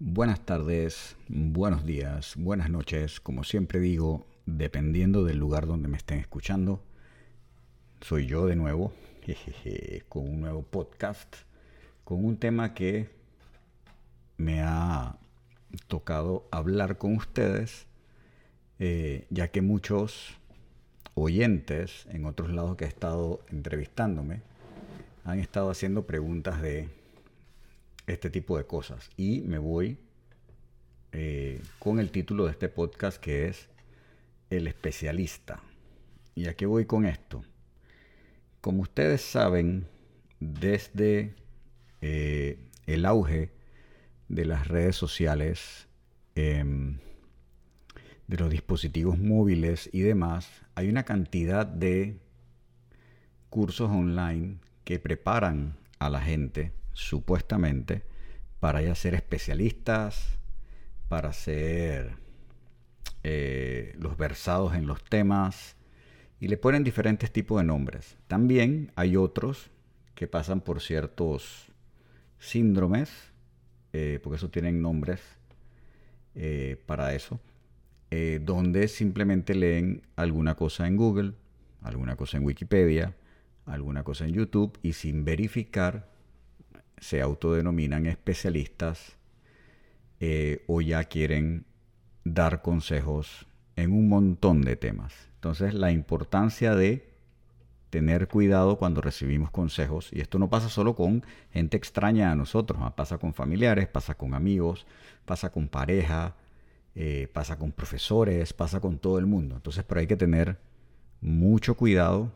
Buenas tardes, buenos días, buenas noches, como siempre digo, dependiendo del lugar donde me estén escuchando. Soy yo de nuevo, con un nuevo podcast, con un tema que me ha tocado hablar con ustedes, eh, ya que muchos oyentes en otros lados que he estado entrevistándome han estado haciendo preguntas de este tipo de cosas. Y me voy eh, con el título de este podcast que es El especialista. ¿Y a qué voy con esto? Como ustedes saben, desde eh, el auge de las redes sociales, em, de los dispositivos móviles y demás, hay una cantidad de cursos online que preparan a la gente supuestamente, para ya ser especialistas, para ser eh, los versados en los temas, y le ponen diferentes tipos de nombres. También hay otros que pasan por ciertos síndromes, eh, porque eso tienen nombres eh, para eso, donde simplemente leen alguna cosa en Google, alguna cosa en Wikipedia, alguna cosa en YouTube y sin verificar se autodenominan especialistas eh, o ya quieren dar consejos en un montón de temas. Entonces la importancia de tener cuidado cuando recibimos consejos, y esto no pasa solo con gente extraña a nosotros, pasa con familiares, pasa con amigos, pasa con pareja, eh, pasa con profesores, pasa con todo el mundo. Entonces, pero hay que tener mucho cuidado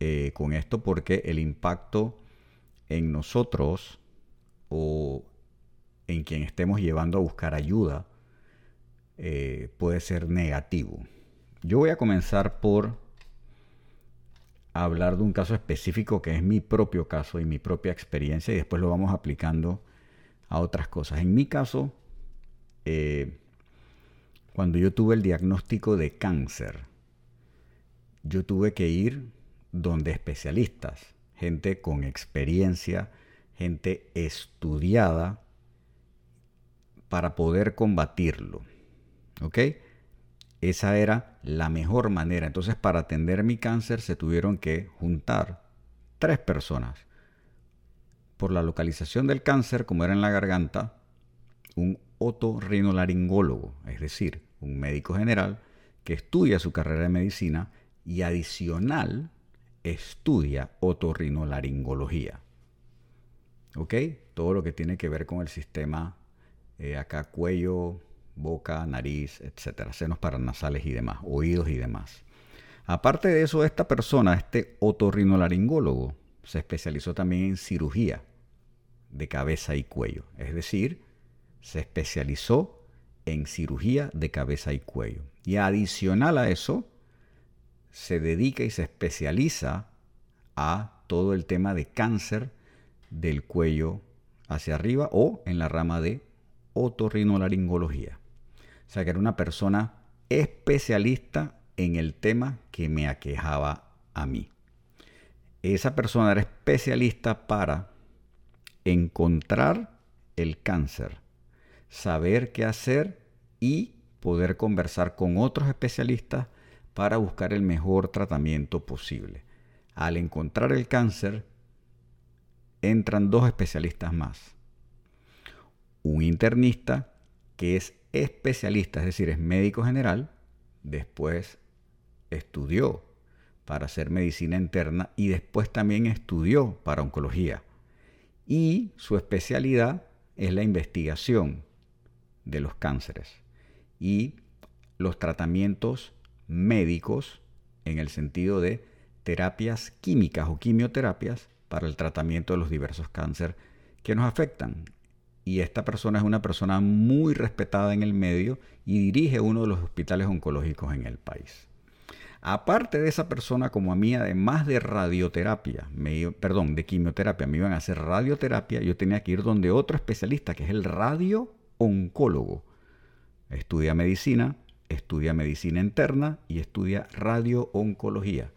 eh, con esto porque el impacto en nosotros o en quien estemos llevando a buscar ayuda eh, puede ser negativo. Yo voy a comenzar por hablar de un caso específico que es mi propio caso y mi propia experiencia y después lo vamos aplicando a otras cosas. En mi caso, eh, cuando yo tuve el diagnóstico de cáncer, yo tuve que ir donde especialistas, gente con experiencia, gente estudiada para poder combatirlo. ¿Ok? Esa era la mejor manera. Entonces, para atender mi cáncer se tuvieron que juntar tres personas. Por la localización del cáncer, como era en la garganta, un otorrinolaringólogo, es decir, un médico general que estudia su carrera de medicina y adicional estudia otorrinolaringología. ¿Ok? Todo lo que tiene que ver con el sistema eh, acá, cuello, boca, nariz, etcétera, senos paranasales y demás, oídos y demás. Aparte de eso, esta persona, este otorrinolaringólogo, se especializó también en cirugía de cabeza y cuello. Es decir, se especializó en cirugía de cabeza y cuello. Y adicional a eso, se dedica y se especializa a todo el tema de cáncer del cuello hacia arriba o en la rama de otorrinolaringología. O sea que era una persona especialista en el tema que me aquejaba a mí. Esa persona era especialista para encontrar el cáncer, saber qué hacer y poder conversar con otros especialistas para buscar el mejor tratamiento posible. Al encontrar el cáncer, entran dos especialistas más. Un internista que es especialista, es decir, es médico general, después estudió para hacer medicina interna y después también estudió para oncología. Y su especialidad es la investigación de los cánceres y los tratamientos médicos en el sentido de terapias químicas o quimioterapias para el tratamiento de los diversos cánceres que nos afectan. Y esta persona es una persona muy respetada en el medio y dirige uno de los hospitales oncológicos en el país. Aparte de esa persona, como a mí, además de radioterapia, me, perdón, de quimioterapia, me iban a hacer radioterapia, yo tenía que ir donde otro especialista, que es el radio-oncólogo. Estudia medicina, estudia medicina interna y estudia radio-oncología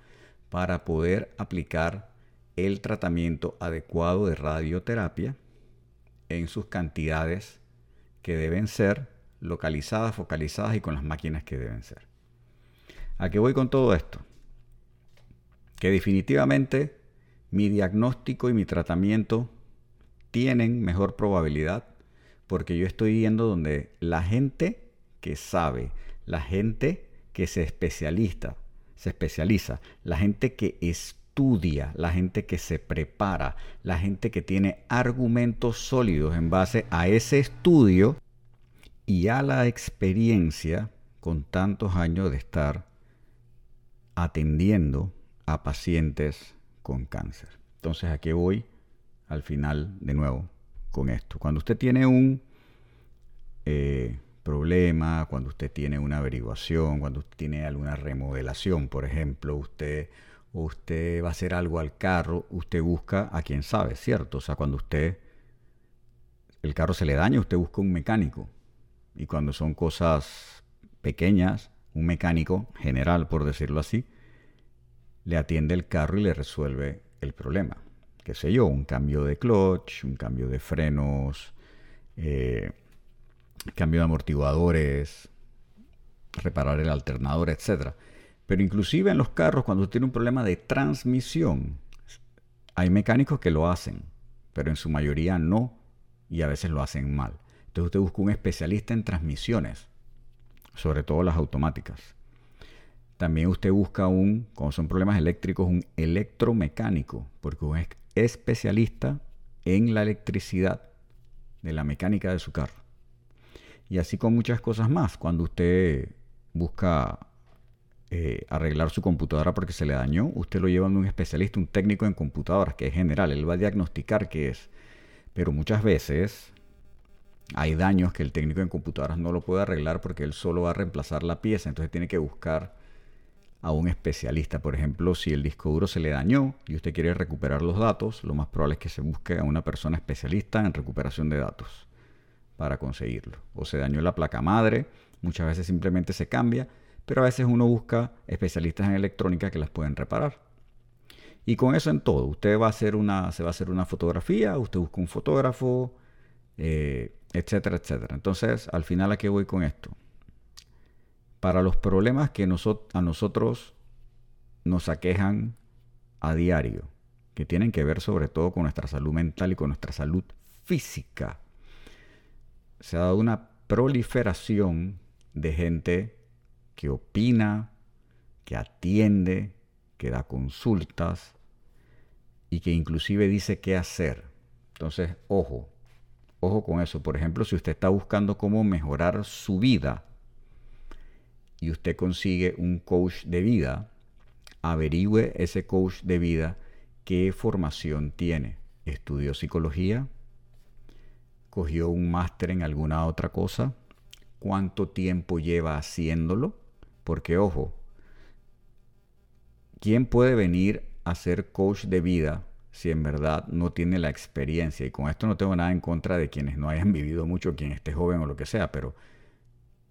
para poder aplicar el tratamiento adecuado de radioterapia en sus cantidades que deben ser localizadas, focalizadas y con las máquinas que deben ser. ¿A qué voy con todo esto? Que definitivamente mi diagnóstico y mi tratamiento tienen mejor probabilidad porque yo estoy yendo donde la gente que sabe, la gente que se especializa, se especializa, la gente que estudia, la gente que se prepara, la gente que tiene argumentos sólidos en base a ese estudio y a la experiencia con tantos años de estar atendiendo a pacientes con cáncer. Entonces, ¿a qué voy al final de nuevo con esto? Cuando usted tiene un eh, problema, cuando usted tiene una averiguación, cuando usted tiene alguna remodelación, por ejemplo, usted usted va a hacer algo al carro, usted busca a quien sabe, ¿cierto? O sea, cuando usted el carro se le daña, usted busca un mecánico. Y cuando son cosas pequeñas, un mecánico general, por decirlo así, le atiende el carro y le resuelve el problema. Qué sé yo, un cambio de clutch, un cambio de frenos, eh, cambio de amortiguadores, reparar el alternador, etc. Pero inclusive en los carros, cuando tiene un problema de transmisión, hay mecánicos que lo hacen, pero en su mayoría no, y a veces lo hacen mal. Entonces usted busca un especialista en transmisiones, sobre todo las automáticas. También usted busca un, como son problemas eléctricos, un electromecánico, porque un especialista en la electricidad de la mecánica de su carro. Y así con muchas cosas más. Cuando usted busca eh, arreglar su computadora porque se le dañó, usted lo lleva a un especialista, un técnico en computadoras, que es general. Él va a diagnosticar qué es. Pero muchas veces hay daños que el técnico en computadoras no lo puede arreglar porque él solo va a reemplazar la pieza, entonces tiene que buscar a un especialista. Por ejemplo, si el disco duro se le dañó y usted quiere recuperar los datos, lo más probable es que se busque a una persona especialista en recuperación de datos para conseguirlo. O se dañó la placa madre, muchas veces simplemente se cambia, pero a veces uno busca especialistas en electrónica que las pueden reparar. Y con eso en todo, usted va a hacer una, se va a hacer una fotografía, usted busca un fotógrafo, eh, etcétera, etcétera. Entonces, al final, ¿a qué voy con esto? Para los problemas que a nosotros nos aquejan a diario, que tienen que ver sobre todo con nuestra salud mental y con nuestra salud física, se ha dado una proliferación de gente que opina, que atiende, que da consultas y que inclusive dice qué hacer. Entonces, ojo, Ojo con eso. Por ejemplo, si usted está buscando cómo mejorar su vida y usted consigue un coach de vida, averigüe ese coach de vida qué formación tiene. ¿Estudió psicología? ¿Cogió un máster en alguna otra cosa? ¿Cuánto tiempo lleva haciéndolo? Porque ojo, ¿quién puede venir a ser coach de vida si en verdad no tiene la experiencia. Y con esto no tengo nada en contra de quienes no hayan vivido mucho, quien esté joven o lo que sea, pero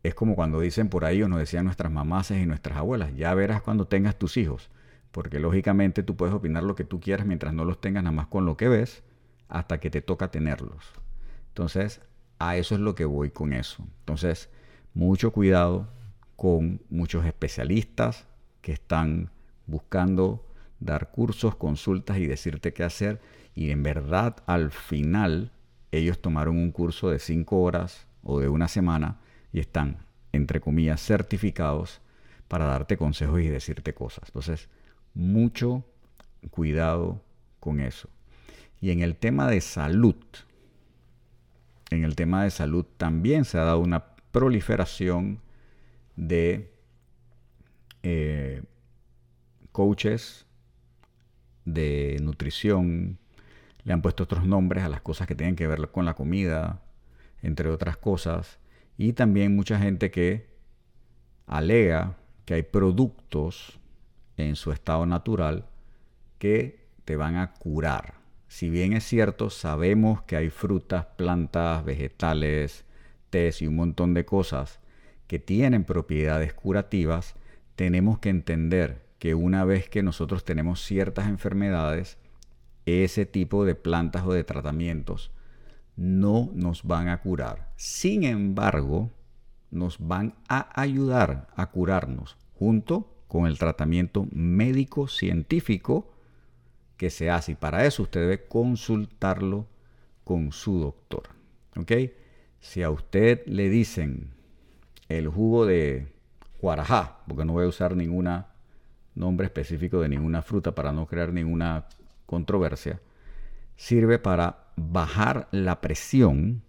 es como cuando dicen por ahí, o nos decían nuestras mamás y nuestras abuelas, ya verás cuando tengas tus hijos, porque lógicamente tú puedes opinar lo que tú quieras mientras no los tengas nada más con lo que ves, hasta que te toca tenerlos. Entonces, a eso es lo que voy con eso. Entonces, mucho cuidado con muchos especialistas que están buscando dar cursos, consultas y decirte qué hacer. Y en verdad al final ellos tomaron un curso de cinco horas o de una semana y están, entre comillas, certificados para darte consejos y decirte cosas. Entonces, mucho cuidado con eso. Y en el tema de salud, en el tema de salud también se ha dado una proliferación de eh, coaches de nutrición, le han puesto otros nombres a las cosas que tienen que ver con la comida, entre otras cosas, y también mucha gente que alega que hay productos en su estado natural que te van a curar. Si bien es cierto, sabemos que hay frutas, plantas, vegetales, tés y un montón de cosas que tienen propiedades curativas, tenemos que entender que una vez que nosotros tenemos ciertas enfermedades, ese tipo de plantas o de tratamientos no nos van a curar. Sin embargo, nos van a ayudar a curarnos junto con el tratamiento médico científico que se hace. Y para eso usted debe consultarlo con su doctor. ¿Ok? Si a usted le dicen el jugo de guarajá, porque no voy a usar ningún nombre específico de ninguna fruta para no crear ninguna controversia, sirve para bajar la presión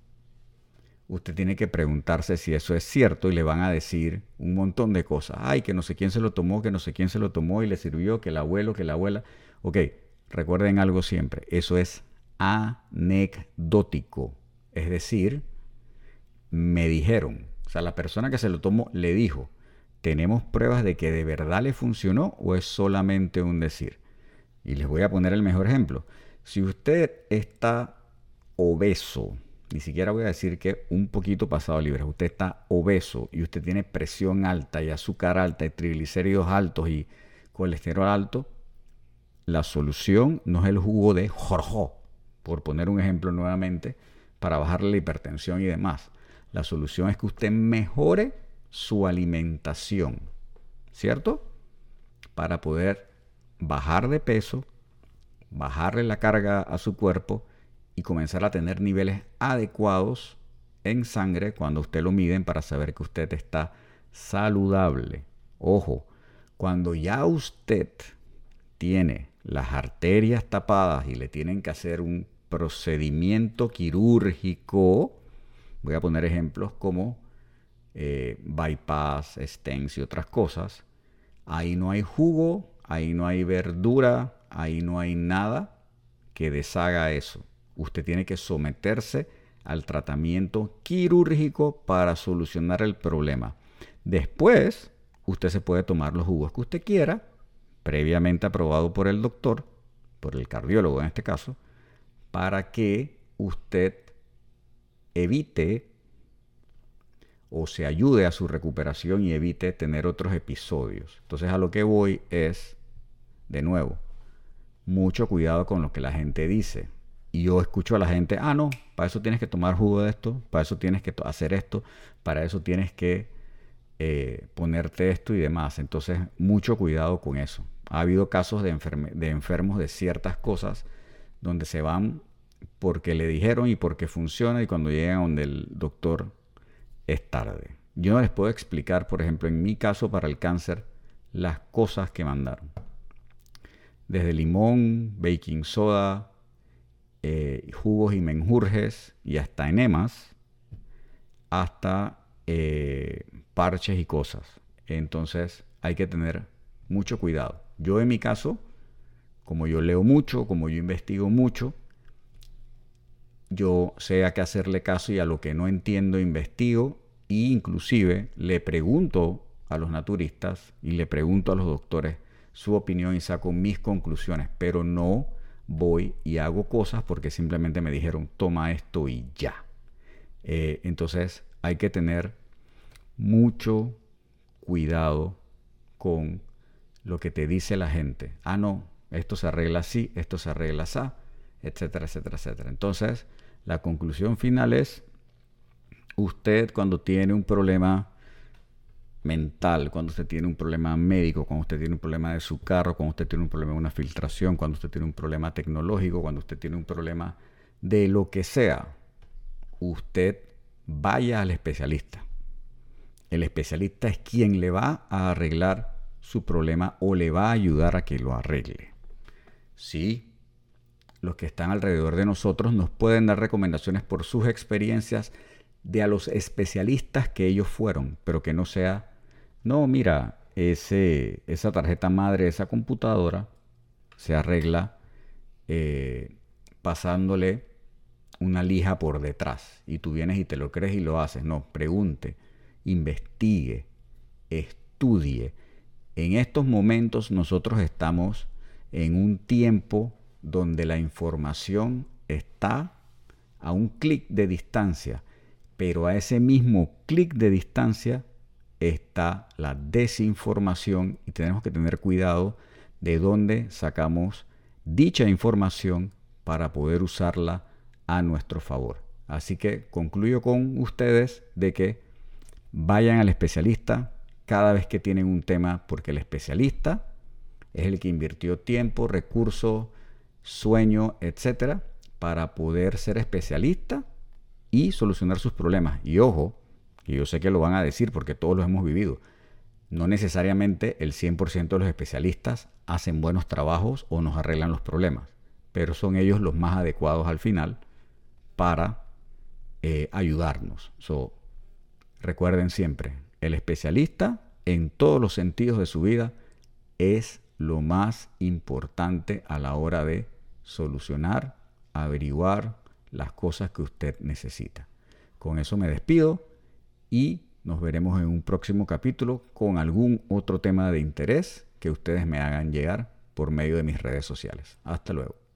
usted tiene que preguntarse si eso es cierto y le van a decir un montón de cosas. Ay, que no sé quién se lo tomó, que no sé quién se lo tomó y le sirvió, que el abuelo, que la abuela. Ok, recuerden algo siempre, eso es anecdótico. Es decir, me dijeron, o sea, la persona que se lo tomó le dijo, ¿tenemos pruebas de que de verdad le funcionó o es solamente un decir? Y les voy a poner el mejor ejemplo. Si usted está obeso, ni siquiera voy a decir que un poquito pasado libre. Usted está obeso y usted tiene presión alta y azúcar alta y triglicéridos altos y colesterol alto. La solución no es el jugo de jorjo, por poner un ejemplo nuevamente, para bajarle la hipertensión y demás. La solución es que usted mejore su alimentación, ¿cierto? Para poder bajar de peso, bajarle la carga a su cuerpo y comenzar a tener niveles adecuados en sangre cuando usted lo miden para saber que usted está saludable. Ojo, cuando ya usted tiene las arterias tapadas y le tienen que hacer un procedimiento quirúrgico, voy a poner ejemplos como eh, bypass, stents y otras cosas, ahí no hay jugo, ahí no hay verdura, ahí no hay nada que deshaga eso usted tiene que someterse al tratamiento quirúrgico para solucionar el problema. Después, usted se puede tomar los jugos que usted quiera, previamente aprobado por el doctor, por el cardiólogo en este caso, para que usted evite o se ayude a su recuperación y evite tener otros episodios. Entonces a lo que voy es, de nuevo, mucho cuidado con lo que la gente dice. Y yo escucho a la gente, ah, no, para eso tienes que tomar jugo de esto, para eso tienes que hacer esto, para eso tienes que eh, ponerte esto y demás. Entonces, mucho cuidado con eso. Ha habido casos de, de enfermos de ciertas cosas donde se van porque le dijeron y porque funciona y cuando llegan donde el doctor es tarde. Yo no les puedo explicar, por ejemplo, en mi caso para el cáncer, las cosas que mandaron. Desde limón, baking soda, eh, jugos y menjurjes y hasta enemas, hasta eh, parches y cosas. Entonces hay que tener mucho cuidado. Yo en mi caso, como yo leo mucho, como yo investigo mucho, yo sé a qué hacerle caso y a lo que no entiendo investigo e inclusive le pregunto a los naturistas y le pregunto a los doctores su opinión y saco mis conclusiones, pero no voy y hago cosas porque simplemente me dijeron, toma esto y ya. Eh, entonces hay que tener mucho cuidado con lo que te dice la gente. Ah, no, esto se arregla así, esto se arregla así, etcétera, etcétera, etcétera. Entonces, la conclusión final es, usted cuando tiene un problema mental, cuando usted tiene un problema médico, cuando usted tiene un problema de su carro, cuando usted tiene un problema de una filtración, cuando usted tiene un problema tecnológico, cuando usted tiene un problema de lo que sea, usted vaya al especialista. El especialista es quien le va a arreglar su problema o le va a ayudar a que lo arregle. Sí, los que están alrededor de nosotros nos pueden dar recomendaciones por sus experiencias de a los especialistas que ellos fueron, pero que no sea no, mira, ese, esa tarjeta madre, esa computadora, se arregla eh, pasándole una lija por detrás. Y tú vienes y te lo crees y lo haces. No, pregunte, investigue, estudie. En estos momentos nosotros estamos en un tiempo donde la información está a un clic de distancia, pero a ese mismo clic de distancia está la desinformación y tenemos que tener cuidado de dónde sacamos dicha información para poder usarla a nuestro favor. Así que concluyo con ustedes de que vayan al especialista cada vez que tienen un tema, porque el especialista es el que invirtió tiempo, recursos, sueño, etcétera, para poder ser especialista y solucionar sus problemas. Y ojo, que yo sé que lo van a decir porque todos lo hemos vivido. No necesariamente el 100% de los especialistas hacen buenos trabajos o nos arreglan los problemas, pero son ellos los más adecuados al final para eh, ayudarnos. recuerden siempre, el especialista en todos los sentidos de su vida es lo más importante a la hora de solucionar, averiguar las cosas que usted necesita. Con eso me despido y nos veremos en un próximo capítulo con algún otro tema de interés que ustedes me hagan llegar por medio de mis redes sociales. Hasta luego.